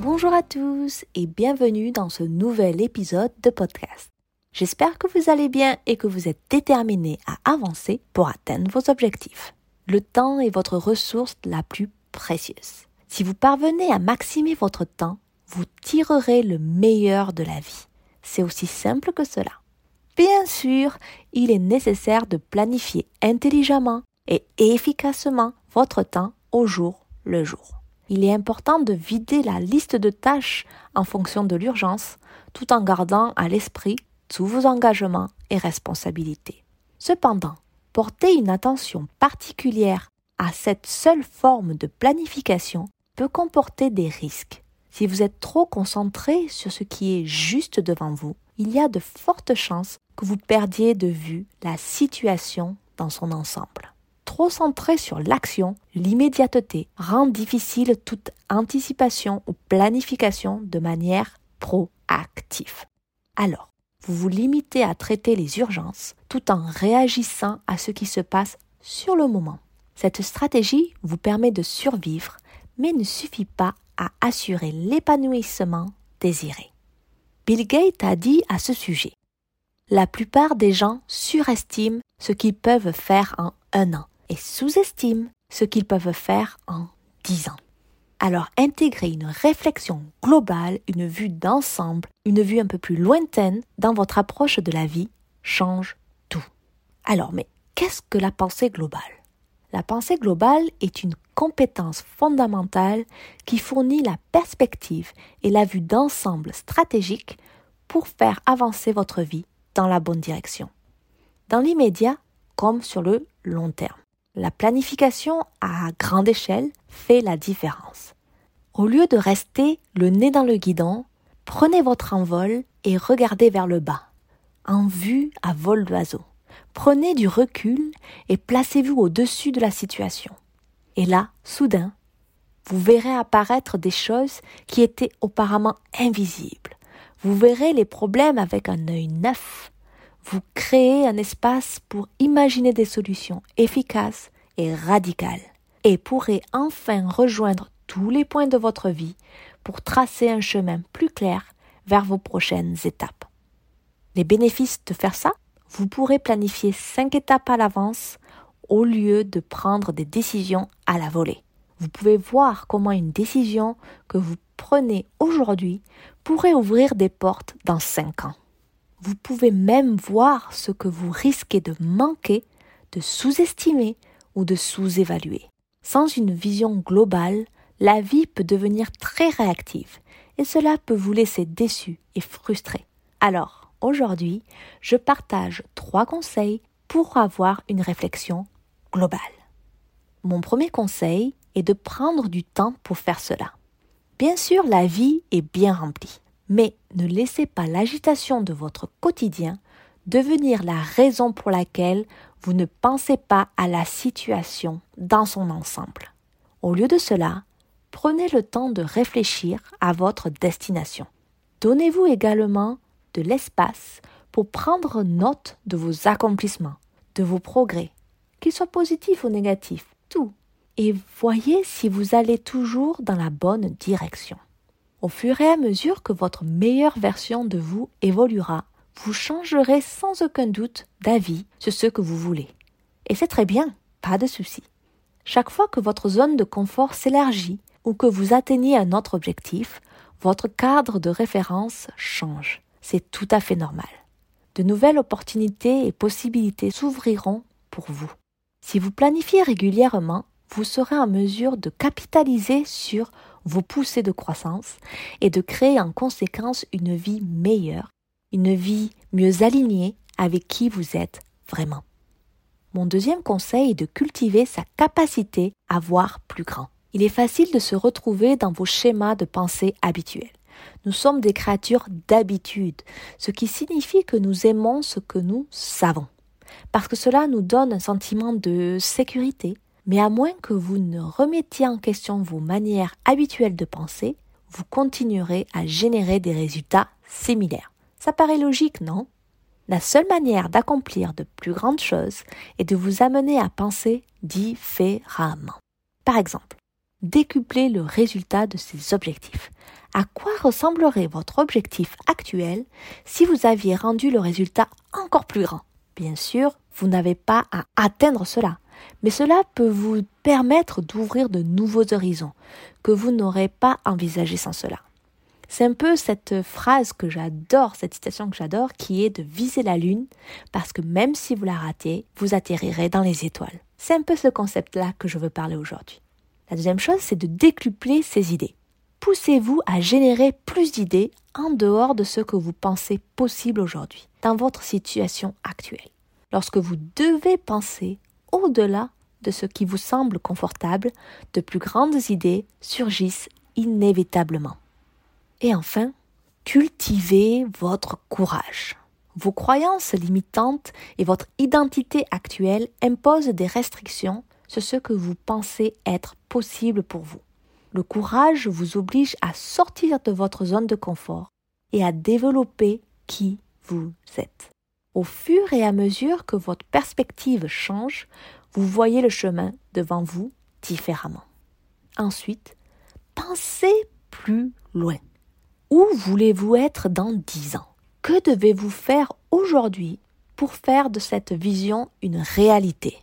Bonjour à tous et bienvenue dans ce nouvel épisode de podcast. J'espère que vous allez bien et que vous êtes déterminés à avancer pour atteindre vos objectifs. Le temps est votre ressource la plus précieuse. Si vous parvenez à maximer votre temps, vous tirerez le meilleur de la vie. C'est aussi simple que cela. Bien sûr, il est nécessaire de planifier intelligemment et efficacement votre temps au jour le jour. Il est important de vider la liste de tâches en fonction de l'urgence, tout en gardant à l'esprit tous vos engagements et responsabilités. Cependant, porter une attention particulière à cette seule forme de planification peut comporter des risques. Si vous êtes trop concentré sur ce qui est juste devant vous, il y a de fortes chances que vous perdiez de vue la situation dans son ensemble. Trop centré sur l'action, l'immédiateté rend difficile toute anticipation ou planification de manière proactive. Alors, vous vous limitez à traiter les urgences tout en réagissant à ce qui se passe sur le moment. Cette stratégie vous permet de survivre, mais ne suffit pas à assurer l'épanouissement désiré. Bill Gates a dit à ce sujet La plupart des gens surestiment ce qu'ils peuvent faire en un an et sous-estiment ce qu'ils peuvent faire en dix ans. Alors intégrer une réflexion globale, une vue d'ensemble, une vue un peu plus lointaine dans votre approche de la vie change tout. Alors mais qu'est-ce que la pensée globale? La pensée globale est une compétence fondamentale qui fournit la perspective et la vue d'ensemble stratégique pour faire avancer votre vie dans la bonne direction. Dans l'immédiat comme sur le long terme. La planification à grande échelle fait la différence. Au lieu de rester le nez dans le guidon, prenez votre envol et regardez vers le bas, en vue à vol d'oiseau. Prenez du recul et placez-vous au-dessus de la situation. Et là, soudain, vous verrez apparaître des choses qui étaient auparavant invisibles. Vous verrez les problèmes avec un œil neuf. Vous créez un espace pour imaginer des solutions efficaces et radicales. Et pourrez enfin rejoindre tous les points de votre vie pour tracer un chemin plus clair vers vos prochaines étapes. Les bénéfices de faire ça Vous pourrez planifier cinq étapes à l'avance au lieu de prendre des décisions à la volée. Vous pouvez voir comment une décision que vous prenez aujourd'hui pourrait ouvrir des portes dans cinq ans. Vous pouvez même voir ce que vous risquez de manquer, de sous-estimer ou de sous-évaluer. Sans une vision globale, la vie peut devenir très réactive et cela peut vous laisser déçu et frustré. Alors, aujourd'hui, je partage trois conseils pour avoir une réflexion globale. Mon premier conseil est de prendre du temps pour faire cela. Bien sûr, la vie est bien remplie, mais ne laissez pas l'agitation de votre quotidien devenir la raison pour laquelle vous ne pensez pas à la situation dans son ensemble. Au lieu de cela, prenez le temps de réfléchir à votre destination. Donnez-vous également de l'espace pour prendre note de vos accomplissements, de vos progrès, qu'ils soient positifs ou négatifs, tout. Et voyez si vous allez toujours dans la bonne direction. Au fur et à mesure que votre meilleure version de vous évoluera, vous changerez sans aucun doute d'avis sur ce que vous voulez. Et c'est très bien, pas de souci. Chaque fois que votre zone de confort s'élargit ou que vous atteignez un autre objectif, votre cadre de référence change. C'est tout à fait normal. De nouvelles opportunités et possibilités s'ouvriront pour vous. Si vous planifiez régulièrement, vous serez en mesure de capitaliser sur vos poussées de croissance et de créer en conséquence une vie meilleure, une vie mieux alignée avec qui vous êtes vraiment. Mon deuxième conseil est de cultiver sa capacité à voir plus grand. Il est facile de se retrouver dans vos schémas de pensée habituels. Nous sommes des créatures d'habitude, ce qui signifie que nous aimons ce que nous savons. Parce que cela nous donne un sentiment de sécurité, mais à moins que vous ne remettiez en question vos manières habituelles de penser, vous continuerez à générer des résultats similaires. Ça paraît logique, non? La seule manière d'accomplir de plus grandes choses est de vous amener à penser différemment. Par exemple, décupler le résultat de ces objectifs. À quoi ressemblerait votre objectif actuel si vous aviez rendu le résultat encore plus grand? Bien sûr, vous n'avez pas à atteindre cela, mais cela peut vous permettre d'ouvrir de nouveaux horizons que vous n'aurez pas envisagés sans cela. C'est un peu cette phrase que j'adore, cette citation que j'adore, qui est de viser la lune, parce que même si vous la ratez, vous atterrirez dans les étoiles. C'est un peu ce concept-là que je veux parler aujourd'hui. La deuxième chose, c'est de décupler ces idées. Poussez-vous à générer plus d'idées en dehors de ce que vous pensez possible aujourd'hui, dans votre situation actuelle. Lorsque vous devez penser au-delà de ce qui vous semble confortable, de plus grandes idées surgissent inévitablement. Et enfin, cultivez votre courage. Vos croyances limitantes et votre identité actuelle imposent des restrictions sur ce que vous pensez être possible pour vous. Le courage vous oblige à sortir de votre zone de confort et à développer qui vous êtes. Au fur et à mesure que votre perspective change, vous voyez le chemin devant vous différemment. Ensuite, pensez plus loin. Où voulez-vous être dans dix ans? Que devez-vous faire aujourd'hui pour faire de cette vision une réalité?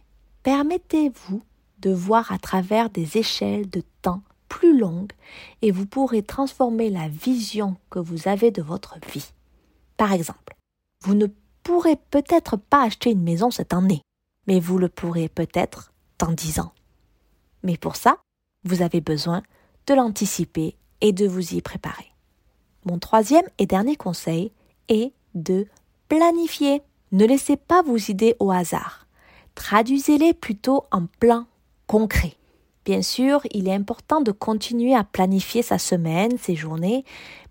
Permettez-vous de voir à travers des échelles de temps plus longues et vous pourrez transformer la vision que vous avez de votre vie. Par exemple, vous ne pourrez peut-être pas acheter une maison cette année, mais vous le pourrez peut-être dans dix ans. Mais pour ça, vous avez besoin de l'anticiper et de vous y préparer. Mon troisième et dernier conseil est de planifier. Ne laissez pas vos idées au hasard traduisez-les plutôt en plans concrets. Bien sûr, il est important de continuer à planifier sa semaine, ses journées,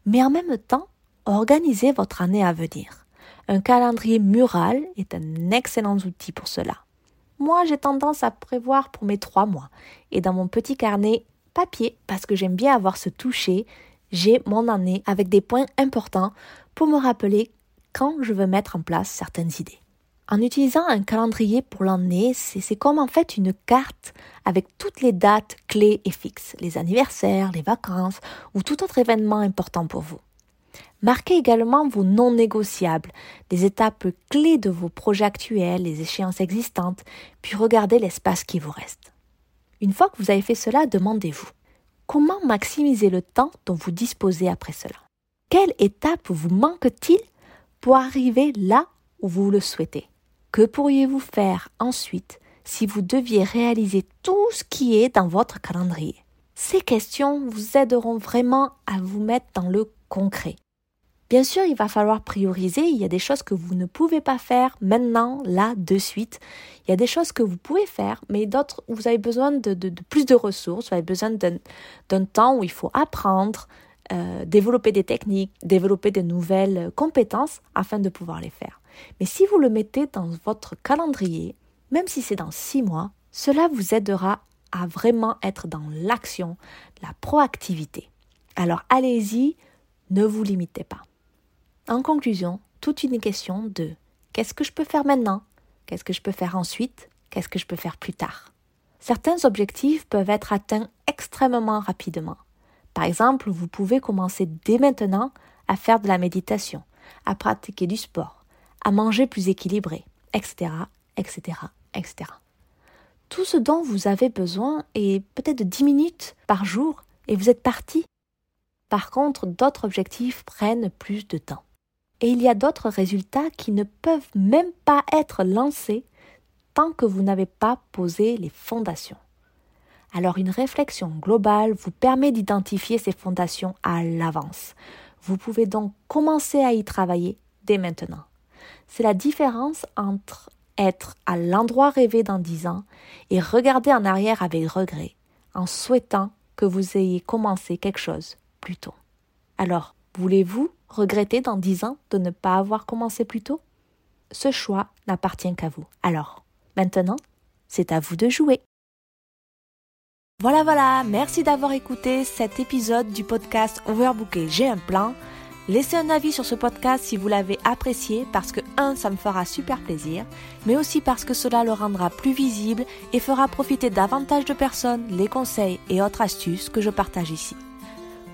mais en même temps, organisez votre année à venir. Un calendrier mural est un excellent outil pour cela. Moi, j'ai tendance à prévoir pour mes trois mois. Et dans mon petit carnet papier, parce que j'aime bien avoir ce toucher, j'ai mon année avec des points importants pour me rappeler quand je veux mettre en place certaines idées. En utilisant un calendrier pour l'année, c'est comme en fait une carte avec toutes les dates clés et fixes, les anniversaires, les vacances ou tout autre événement important pour vous. Marquez également vos non négociables, les étapes clés de vos projets actuels, les échéances existantes, puis regardez l'espace qui vous reste. Une fois que vous avez fait cela, demandez-vous comment maximiser le temps dont vous disposez après cela? Quelle étape vous manque-t-il pour arriver là où vous le souhaitez? Que pourriez-vous faire ensuite si vous deviez réaliser tout ce qui est dans votre calendrier? Ces questions vous aideront vraiment à vous mettre dans le concret. Bien sûr, il va falloir prioriser. Il y a des choses que vous ne pouvez pas faire maintenant, là, de suite. Il y a des choses que vous pouvez faire, mais d'autres, vous avez besoin de, plus de ressources, vous avez besoin d'un temps où il faut apprendre, euh, développer des techniques, développer de nouvelles compétences afin de pouvoir les faire. Mais si vous le mettez dans votre calendrier, même si c'est dans six mois, cela vous aidera à vraiment être dans l'action, la proactivité. Alors allez-y, ne vous limitez pas. En conclusion, toute une question de qu'est-ce que je peux faire maintenant? Qu'est-ce que je peux faire ensuite? Qu'est-ce que je peux faire plus tard? Certains objectifs peuvent être atteints extrêmement rapidement. Par exemple, vous pouvez commencer dès maintenant à faire de la méditation, à pratiquer du sport, à manger plus équilibré, etc., etc., etc. Tout ce dont vous avez besoin est peut-être de 10 minutes par jour et vous êtes parti. Par contre, d'autres objectifs prennent plus de temps. Et il y a d'autres résultats qui ne peuvent même pas être lancés tant que vous n'avez pas posé les fondations. Alors une réflexion globale vous permet d'identifier ces fondations à l'avance. Vous pouvez donc commencer à y travailler dès maintenant. C'est la différence entre être à l'endroit rêvé dans dix ans et regarder en arrière avec regret, en souhaitant que vous ayez commencé quelque chose plus tôt. Alors, voulez-vous regretter dans dix ans de ne pas avoir commencé plus tôt? Ce choix n'appartient qu'à vous. Alors, maintenant, c'est à vous de jouer. Voilà, voilà, merci d'avoir écouté cet épisode du podcast Overbooké, j'ai un plan. Laissez un avis sur ce podcast si vous l'avez apprécié parce que, un, ça me fera super plaisir, mais aussi parce que cela le rendra plus visible et fera profiter davantage de personnes les conseils et autres astuces que je partage ici.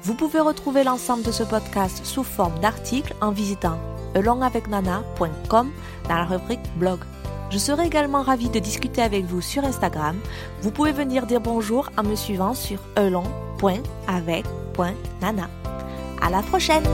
Vous pouvez retrouver l'ensemble de ce podcast sous forme d'articles en visitant alongavecnana.com dans la rubrique blog. Je serai également ravie de discuter avec vous sur Instagram. Vous pouvez venir dire bonjour en me suivant sur elong.avec.nana. À la prochaine!